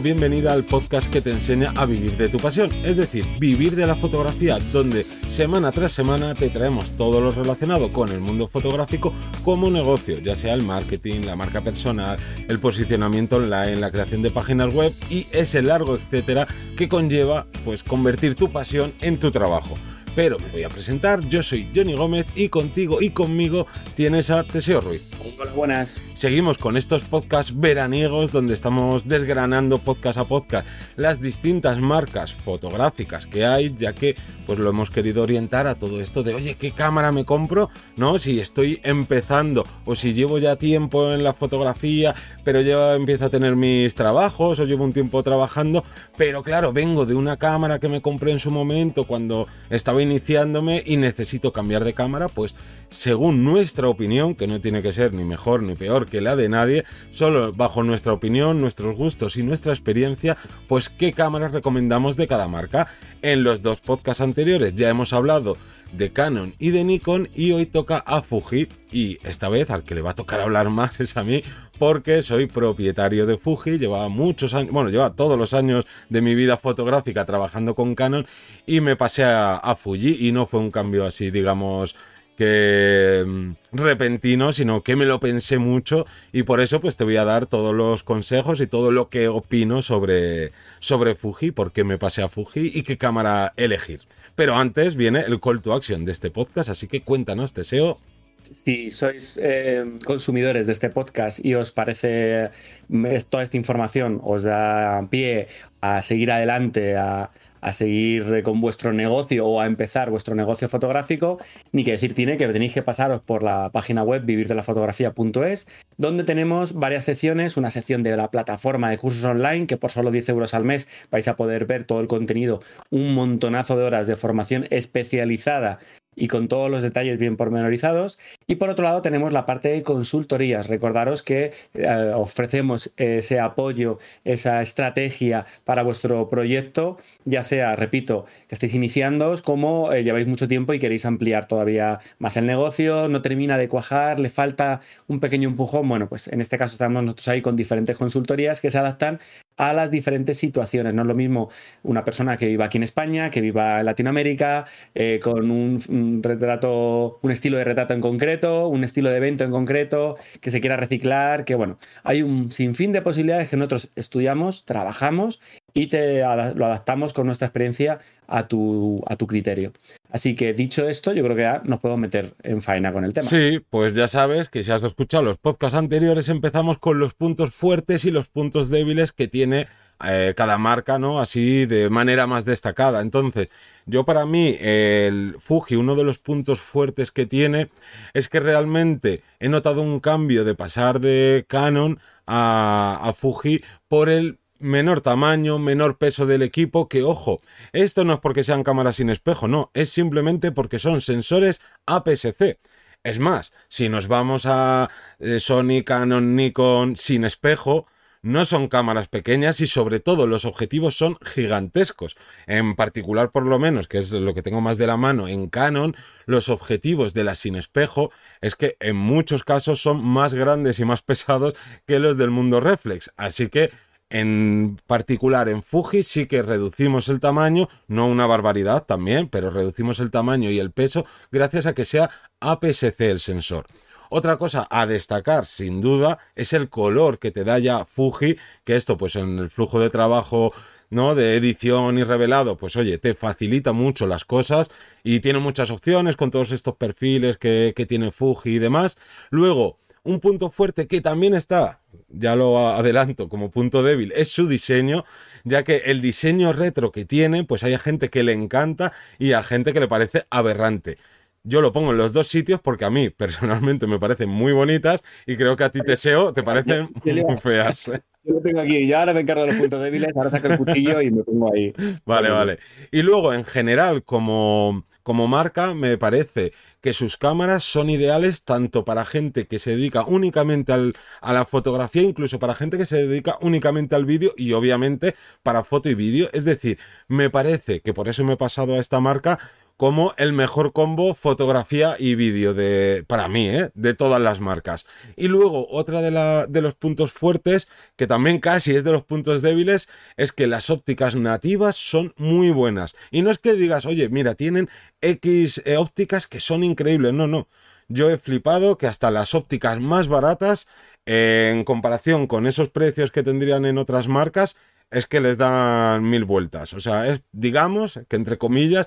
bienvenida al podcast que te enseña a vivir de tu pasión, es decir, vivir de la fotografía, donde semana tras semana te traemos todo lo relacionado con el mundo fotográfico como negocio, ya sea el marketing, la marca personal, el posicionamiento online, la creación de páginas web y ese largo etcétera que conlleva pues convertir tu pasión en tu trabajo pero me voy a presentar. Yo soy Johnny Gómez y contigo y conmigo tienes a Teseo Ruiz. Hola, buenas. Seguimos con estos podcasts veraniegos donde estamos desgranando podcast a podcast las distintas marcas fotográficas que hay, ya que pues lo hemos querido orientar a todo esto de, oye, ¿qué cámara me compro? ¿No? Si estoy empezando o si llevo ya tiempo en la fotografía, pero ya empiezo a tener mis trabajos o llevo un tiempo trabajando, pero claro, vengo de una cámara que me compré en su momento cuando estaba iniciándome y necesito cambiar de cámara, pues según nuestra opinión, que no tiene que ser ni mejor ni peor que la de nadie, solo bajo nuestra opinión, nuestros gustos y nuestra experiencia, pues qué cámaras recomendamos de cada marca. En los dos podcasts anteriores ya hemos hablado de Canon y de Nikon y hoy toca a Fuji y esta vez al que le va a tocar hablar más es a mí porque soy propietario de Fuji, llevaba muchos años, bueno, lleva todos los años de mi vida fotográfica trabajando con Canon y me pasé a, a Fuji y no fue un cambio así, digamos, que mm, repentino, sino que me lo pensé mucho y por eso pues te voy a dar todos los consejos y todo lo que opino sobre, sobre Fuji, por qué me pasé a Fuji y qué cámara elegir. Pero antes viene el call to action de este podcast, así que cuéntanos, Teseo. Si sois eh, consumidores de este podcast y os parece eh, toda esta información, os da pie a seguir adelante, a, a seguir con vuestro negocio o a empezar vuestro negocio fotográfico, ni que decir tiene que tenéis que pasaros por la página web vivirdelafotografía.es, donde tenemos varias secciones, una sección de la plataforma de cursos online, que por solo 10 euros al mes vais a poder ver todo el contenido, un montonazo de horas de formación especializada y con todos los detalles bien pormenorizados. Y por otro lado tenemos la parte de consultorías. Recordaros que eh, ofrecemos ese apoyo, esa estrategia para vuestro proyecto, ya sea, repito, que estéis iniciando, como eh, lleváis mucho tiempo y queréis ampliar todavía más el negocio, no termina de cuajar, le falta un pequeño empujón. Bueno, pues en este caso estamos nosotros ahí con diferentes consultorías que se adaptan a las diferentes situaciones. No es lo mismo una persona que viva aquí en España, que viva en Latinoamérica, eh, con un, retrato, un estilo de retrato en concreto, un estilo de evento en concreto, que se quiera reciclar, que bueno, hay un sinfín de posibilidades que nosotros estudiamos, trabajamos y te, lo adaptamos con nuestra experiencia a tu, a tu criterio. Así que dicho esto, yo creo que ya nos podemos meter en faena con el tema. Sí, pues ya sabes que si has escuchado los podcasts anteriores, empezamos con los puntos fuertes y los puntos débiles que tiene eh, cada marca, ¿no? Así de manera más destacada. Entonces, yo para mí, el Fuji, uno de los puntos fuertes que tiene es que realmente he notado un cambio de pasar de Canon a, a Fuji por el menor tamaño, menor peso del equipo, que ojo, esto no es porque sean cámaras sin espejo, no, es simplemente porque son sensores APS-C. Es más, si nos vamos a eh, Sony, Canon, Nikon sin espejo, no son cámaras pequeñas y sobre todo los objetivos son gigantescos. En particular, por lo menos, que es lo que tengo más de la mano, en Canon, los objetivos de la sin espejo es que en muchos casos son más grandes y más pesados que los del mundo reflex. Así que en particular en Fuji sí que reducimos el tamaño, no una barbaridad también, pero reducimos el tamaño y el peso gracias a que sea APS-C el sensor. Otra cosa a destacar, sin duda, es el color que te da ya Fuji, que esto pues en el flujo de trabajo ¿no? de edición y revelado, pues oye, te facilita mucho las cosas y tiene muchas opciones con todos estos perfiles que, que tiene Fuji y demás. Luego, un punto fuerte que también está, ya lo adelanto como punto débil, es su diseño, ya que el diseño retro que tiene, pues hay gente que le encanta y a gente que le parece aberrante. Yo lo pongo en los dos sitios porque a mí personalmente me parecen muy bonitas y creo que a ti, Teseo, te parecen muy feas. Yo lo tengo aquí y ahora me encargo de los puntos débiles, ahora saco el cuchillo y me pongo ahí. Vale, vale. Y luego, en general, como, como marca, me parece que sus cámaras son ideales tanto para gente que se dedica únicamente a la fotografía, incluso para gente que se dedica únicamente al vídeo y obviamente para foto y vídeo. Es decir, me parece que por eso me he pasado a esta marca como el mejor combo fotografía y vídeo de, para mí, ¿eh? de todas las marcas. Y luego, otra de, los puntos fuertes, que también casi es de los puntos débiles, es que las ópticas nativas son muy buenas. Y no es que digas, oye, mira, tienen X eh, ópticas que son increíbles, no, no. Yo he flipado que hasta las ópticas más baratas, en comparación con esos precios que tendrían en otras marcas, es que les dan mil vueltas. O sea, es, digamos que entre comillas,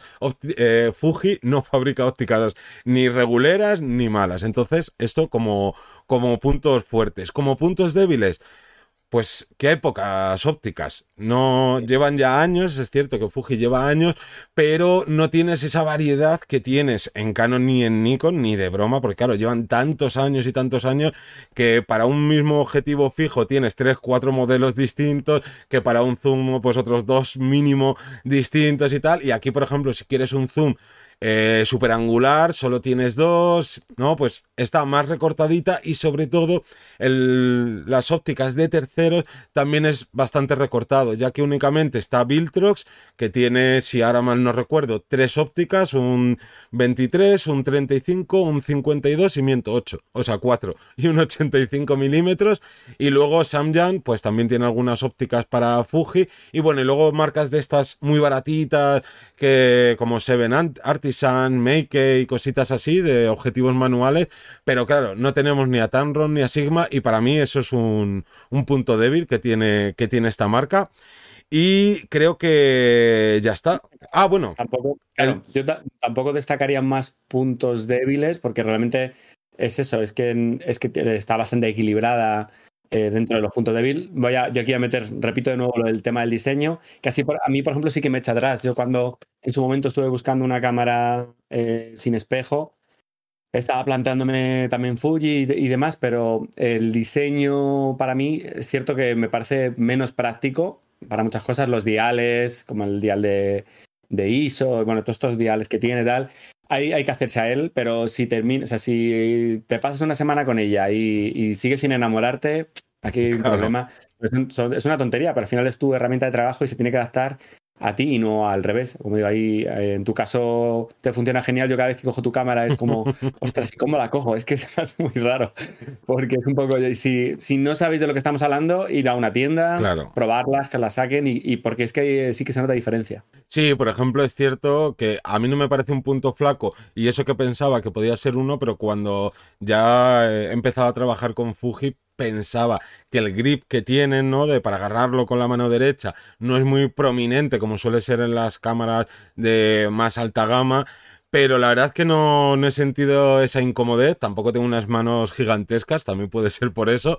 eh, Fuji no fabrica ópticas ni reguleras ni malas. Entonces, esto como, como puntos fuertes. Como puntos débiles, pues que hay pocas ópticas. No llevan ya años, es cierto que Fuji lleva años, pero no tienes esa variedad que tienes en Canon ni en Nikon, ni de broma, porque claro, llevan tantos años y tantos años que para un mismo objetivo fijo tienes tres, cuatro modelos distintos, que para un zoom, pues otros dos mínimo distintos y tal. Y aquí, por ejemplo, si quieres un zoom eh, super angular, solo tienes dos, ¿no? Pues está más recortadita y sobre todo las ópticas de terceros también es bastante recortado, ya que únicamente está Viltrox, que tiene, si ahora mal no recuerdo, tres ópticas, un 23, un 35, un 52 y miento 8, o sea, 4 y un 85 milímetros. Y luego Samyang, pues también tiene algunas ópticas para Fuji. Y bueno, y luego marcas de estas muy baratitas, que como Seven Artisan, Make y cositas así, de objetivos manuales. Pero claro, no tenemos ni a Tamron ni a Sigma. Y para mí eso es un, un punto débil que tiene, que tiene esta marca. Y creo que ya está. Ah, bueno. Tampoco, yo tampoco destacaría más puntos débiles porque realmente es eso, es que, es que está bastante equilibrada eh, dentro de los puntos débiles. Voy a, yo aquí a meter, repito de nuevo lo del tema del diseño, que así a mí, por ejemplo, sí que me echa atrás. Yo cuando en su momento estuve buscando una cámara eh, sin espejo, estaba planteándome también Fuji y, demás, pero el diseño para mí es cierto que me parece menos práctico para muchas cosas, los diales, como el dial de, ISO, bueno, todos estos diales que tiene tal, hay, hay que hacerse a él, pero si termina, o sea, si te pasas una semana con ella y, sigues sin enamorarte, aquí hay un problema. Es una tontería, pero al final es tu herramienta de trabajo y se tiene que adaptar a ti y no al revés. Como digo, ahí eh, en tu caso te funciona genial. Yo cada vez que cojo tu cámara es como, ostras, ¿y cómo la cojo? Es que es muy raro. Porque es un poco, si, si no sabéis de lo que estamos hablando, ir a una tienda, probarlas, que las saquen y, porque es que sí que se nota diferencia. Sí, por ejemplo, es cierto que a mí no me parece un punto flaco y eso que pensaba que podía ser uno, pero cuando ya he empezado a trabajar con Fuji, pensaba que el grip que tienen, ¿no? De para agarrarlo con la mano derecha no es muy prominente como suele ser en las cámaras de más alta gama. Pero la verdad es que no, no he sentido esa incomodidad. Tampoco tengo unas manos gigantescas, también puede ser por eso.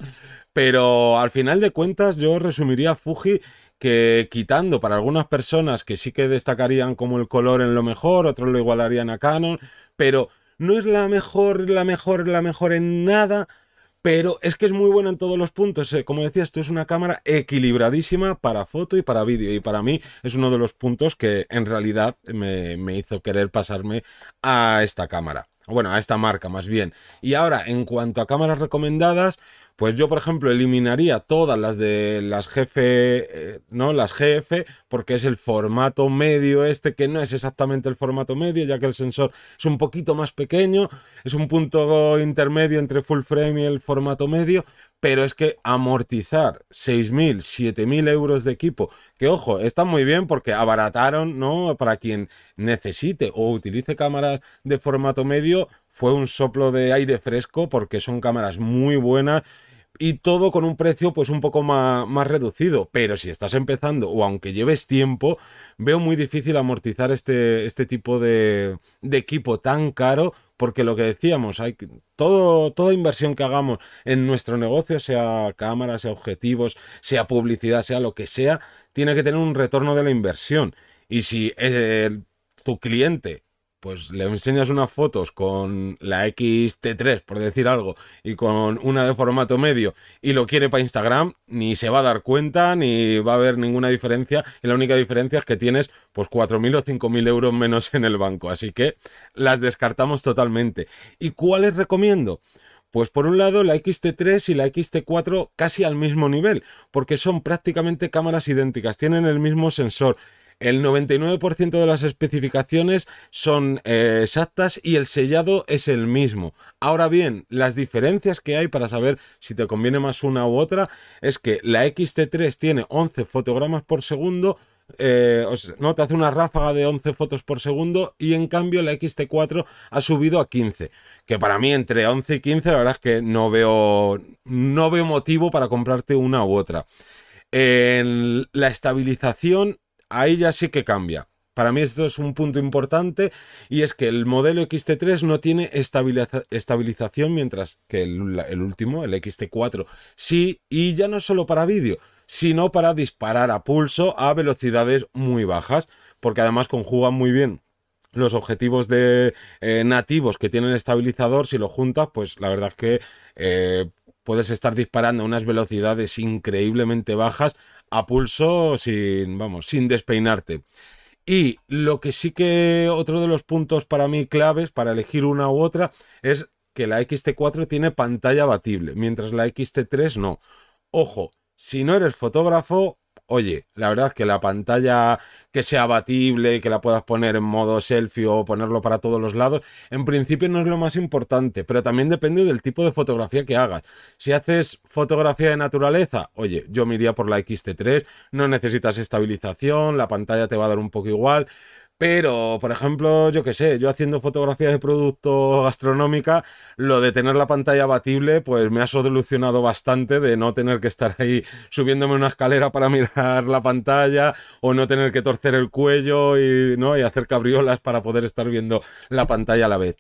Pero al final de cuentas, yo resumiría Fuji que quitando para algunas personas que sí que destacarían como el color en lo mejor, otros lo igualarían a Canon, pero no es la mejor, la mejor, la mejor en nada, pero es que es muy buena en todos los puntos. Eh, como decía, esto es una cámara equilibradísima para foto y para vídeo. Y para mí es uno de los puntos que en realidad me, me hizo querer pasarme a esta cámara. Bueno, a esta marca más bien. Y ahora, en cuanto a cámaras recomendadas, pues yo, por ejemplo, eliminaría todas las de las GF, eh, ¿no? Las GF, porque es el formato medio este, que no es exactamente el formato medio, ya que el sensor es un poquito más pequeño, es un punto intermedio entre full frame y el formato medio, pero es que amortizar 6.000, 7.000 euros de equipo, que ojo, está muy bien porque abarataron, ¿no? Para quien necesite o utilice cámaras de formato medio, fue un soplo de aire fresco porque son cámaras muy buenas y todo con un precio pues un poco más, más, reducido. Pero si estás empezando o aunque lleves tiempo, veo muy difícil amortizar este, este tipo de, de equipo tan caro porque lo que decíamos, hay todo, toda inversión que hagamos en nuestro negocio, sea cámara, sea objetivos, sea publicidad, sea lo que sea, tiene que tener un retorno de la inversión. Y si tu cliente pues le enseñas unas fotos con la XT3, por decir algo, y con una de formato medio, y lo quiere para Instagram, ni se va a dar cuenta, ni va a haber ninguna diferencia, y la única diferencia es que tienes pues 4.000 o 5.000 euros menos en el banco, así que las descartamos totalmente. ¿Y cuáles recomiendo? Pues por un lado la XT3 y la XT4 casi al mismo nivel, porque son prácticamente cámaras idénticas, tienen el mismo sensor, El 99% de las especificaciones son eh, exactas y el sellado es el mismo. Ahora bien, las diferencias que hay para saber si te conviene más una u otra es que la XT3 tiene 11 fotogramas por segundo, eh, no te hace una ráfaga de 11 fotos por segundo y en cambio la XT4 ha subido a 15 que para mí entre 11 y 15 la verdad es que no veo no veo motivo para comprarte una u otra en la estabilización ahí ya sí que cambia. Para mí esto es un punto importante y es que el modelo XT3 no tiene estabilización mientras que el, último, el XT4, sí, y ya no solo para vídeo, sino para disparar a pulso a velocidades muy bajas, porque además conjugan muy bien los objetivos de eh, nativos que tienen estabilizador, si lo juntas, pues la verdad es que eh, puedes estar disparando a unas velocidades increíblemente bajas a pulso sin, vamos, sin despeinarte. Y lo que sí que otro de los puntos para mí claves para elegir una u otra es que la XT4 tiene pantalla batible, mientras la XT3 no. Ojo, si no eres fotógrafo, oye, la verdad es que la pantalla que sea abatible, que la puedas poner en modo selfie o ponerlo para todos los lados, en principio no es lo más importante, pero también depende del tipo de fotografía que hagas. Si haces fotografía de naturaleza, oye, yo me iría por la XT3, no necesitas estabilización, la pantalla te va a dar un poco igual. Pero, por ejemplo, yo qué sé, yo haciendo fotografía de producto gastronómica, lo de tener la pantalla abatible, pues me ha solucionado bastante de no tener que estar ahí subiéndome una escalera para mirar la pantalla o no tener que torcer el cuello y, ¿no? y hacer cabriolas para poder estar viendo la pantalla a la vez.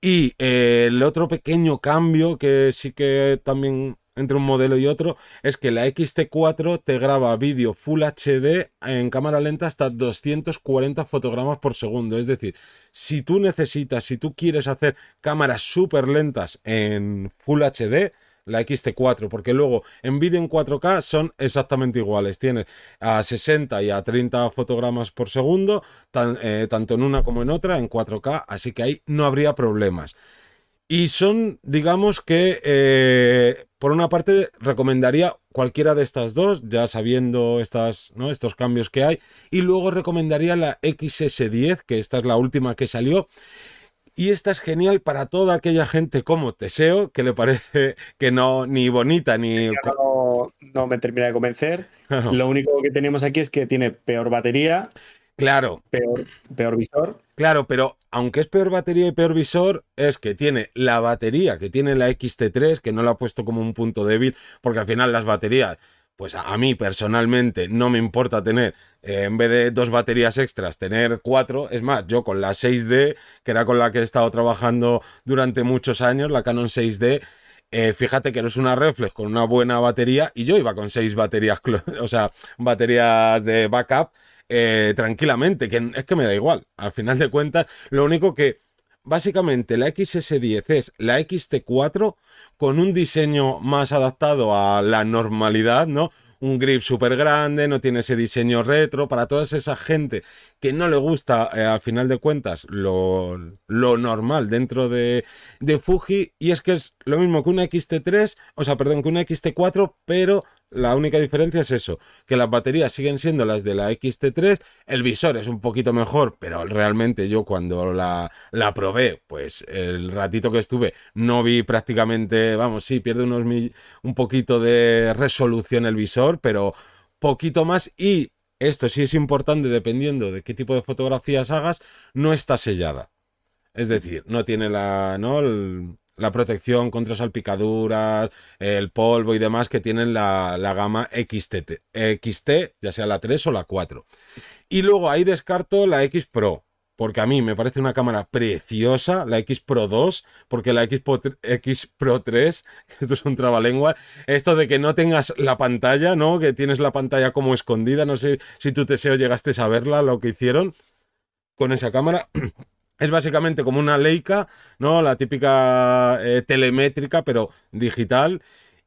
Y eh, el otro pequeño cambio que sí que también entre un modelo y otro es que la XT4 te graba vídeo Full HD en cámara lenta hasta 240 fotogramas por segundo. Es decir, si tú necesitas, si tú quieres hacer cámaras súper lentas en Full HD, la XT4, porque luego en vídeo en 4K son exactamente iguales. Tienes a 60 y a 30 fotogramas por segundo, eh, tanto en una como en otra, en 4K, así que ahí no habría problemas. Y son, digamos que, eh, por una parte, recomendaría cualquiera de estas dos, ya sabiendo estas, ¿no? estos cambios que hay. Y luego recomendaría la XS10, que esta es la última que salió. Y esta es genial para toda aquella gente como Teseo, que le parece que no, ni bonita, ni. No, no, me termina de convencer. Lo único que tenemos aquí es que tiene peor batería. Claro. Peor, peor visor. Claro, pero aunque es peor batería y peor visor, es que tiene la batería que tiene la XT3, que no la ha puesto como un punto débil, porque al final las baterías, pues a, mí personalmente no me importa tener, eh, en vez de dos baterías extras, tener cuatro. Es más, yo con la 6D, que era con la que he estado trabajando durante muchos años, la Canon 6D, eh, fíjate que no es una reflex con una buena batería y yo iba con seis baterías, o sea, baterías de backup eh, tranquilamente, que es que me da igual. Al final de cuentas, lo único que básicamente la XS10 es la XT4 con un diseño más adaptado a la normalidad, ¿no? Un grip súper grande, no tiene ese diseño retro. Para toda esa gente que no le gusta, eh, al final de cuentas, lo, lo normal dentro de, de, Fuji. Y es que es lo mismo que una XT3, o sea, perdón, que una XT4, pero la única diferencia es eso, que las baterías siguen siendo las de la XT3, el visor es un poquito mejor, pero realmente yo cuando la, la probé, pues el ratito que estuve no vi prácticamente, vamos, sí, pierde unos un poquito de resolución el visor, pero poquito más y esto sí es importante dependiendo de qué tipo de fotografías hagas, no está sellada. Es decir, no tiene la, ¿no? la protección contra salpicaduras, el polvo y demás que tienen la, gama XT, XT, ya sea la 3 o la 4. Y luego ahí descarto la X Pro, porque a mí me parece una cámara preciosa, la X Pro 2, porque la X Pro, X Pro 3, esto es un trabalengua, esto de que no tengas la pantalla, ¿no? Que tienes la pantalla como escondida, no sé si tu deseo llegaste a verla, lo que hicieron con esa cámara. Es básicamente como una Leica, ¿no? La típica eh, telemétrica, pero digital.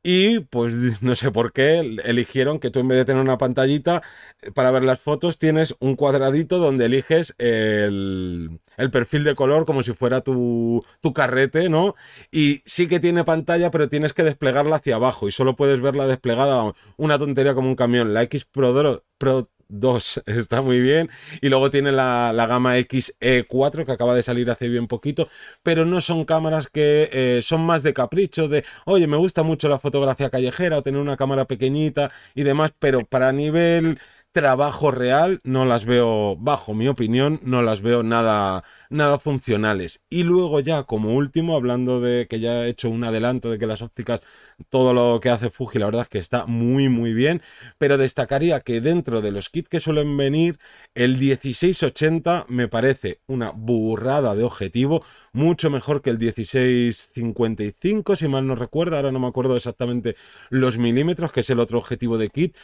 Y pues no sé por qué eligieron que tú en vez de tener una pantallita eh, para ver las fotos tienes un cuadradito donde eliges el, el perfil de color como si fuera tu, tu, carrete, ¿no? Y sí que tiene pantalla, pero tienes que desplegarla hacia abajo y solo puedes verla desplegada. Una tontería como un camión. La X Pro, Pro 2 está muy bien. Y luego tiene la, gama XE4 que acaba de salir hace bien poquito. Pero no son cámaras que eh, son más de capricho, de, oye, me gusta mucho la fotografía callejera o tener una cámara pequeñita y demás. Pero para nivel trabajo real no las veo, bajo mi opinión, no las veo nada, nada funcionales. Y luego ya como último, hablando de que ya he hecho un adelanto de que las ópticas, todo lo que hace Fuji, la verdad es que está muy muy bien, pero destacaría que dentro de los kits que suelen venir, el 1680 me parece una burrada de objetivo, mucho mejor que el 1655, si mal no recuerdo, ahora no me acuerdo exactamente los milímetros, que es el otro objetivo de kit.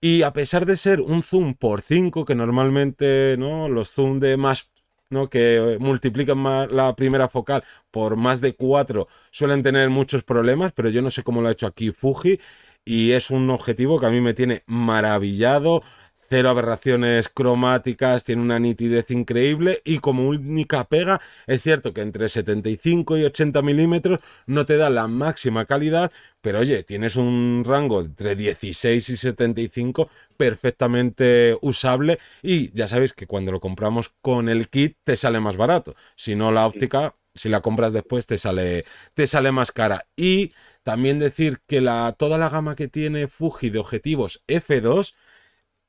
Y a pesar de ser un zoom por 5, que normalmente ¿no? los zoom de más ¿no? que multiplican más la primera focal por más de 4 suelen tener muchos problemas, pero yo no sé cómo lo ha hecho aquí Fuji y es un objetivo que a mí me tiene maravillado cero aberraciones cromáticas, tiene una nitidez increíble y como única pega es cierto que entre 75 y 80 milímetros no te da la máxima calidad, pero oye, tienes un rango entre 16 y 75 perfectamente usable y ya sabéis que cuando lo compramos con el kit te sale más barato, si no la óptica si la compras después te sale, te sale más cara. Y también decir que la, toda la gama que tiene Fuji de objetivos F2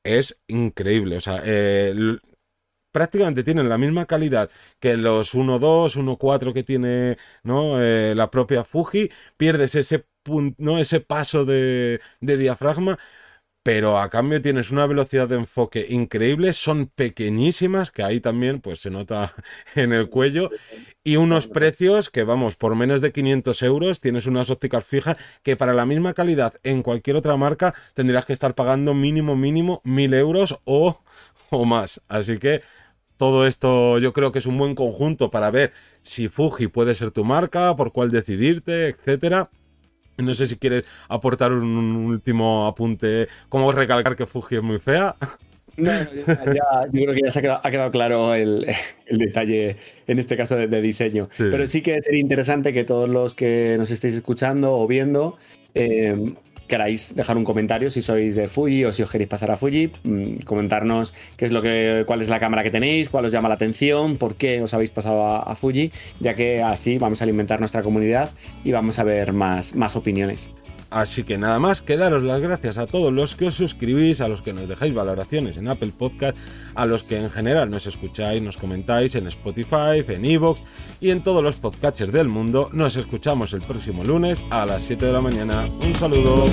es increíble. O sea, eh, prácticamente tienen la misma calidad que los 1.2, 1.4 que tiene ¿no? Eh, la propia Fuji. Pierdes ese, ¿no? ese paso de, de diafragma pero a cambio tienes una velocidad de enfoque increíble, son pequeñísimas, que ahí también pues se nota en el cuello, y unos precios que vamos, por menos de 500 euros tienes unas ópticas fijas que para la misma calidad en cualquier otra marca tendrías que estar pagando mínimo, mínimo 1000 euros o, o más. Así que todo esto yo creo que es un buen conjunto para ver si Fuji puede ser tu marca, por cuál decidirte, etcétera. No sé si quieres aportar un, último apunte, como recalcar que Fuji es muy fea. No, ya, yo creo que ya se ha quedado, claro el, detalle, en este caso de, diseño. Pero sí que sería interesante que todos los que nos estéis escuchando o viendo eh, queráis dejar un comentario si sois de Fuji o si os queréis pasar a Fuji, mm, comentarnos qué es lo que, cuál es la cámara que tenéis, cuál os llama la atención, por qué os habéis pasado a, Fuji, ya que así vamos a alimentar nuestra comunidad y vamos a ver más, más opiniones. Así que nada más, que daros las gracias a todos los que os suscribís, a los que nos dejáis valoraciones en Apple Podcast, a los que en general nos escucháis, nos comentáis en Spotify, en Evox y en todos los podcatchers del mundo. Nos escuchamos el próximo lunes a las 7 de la mañana. Un saludo.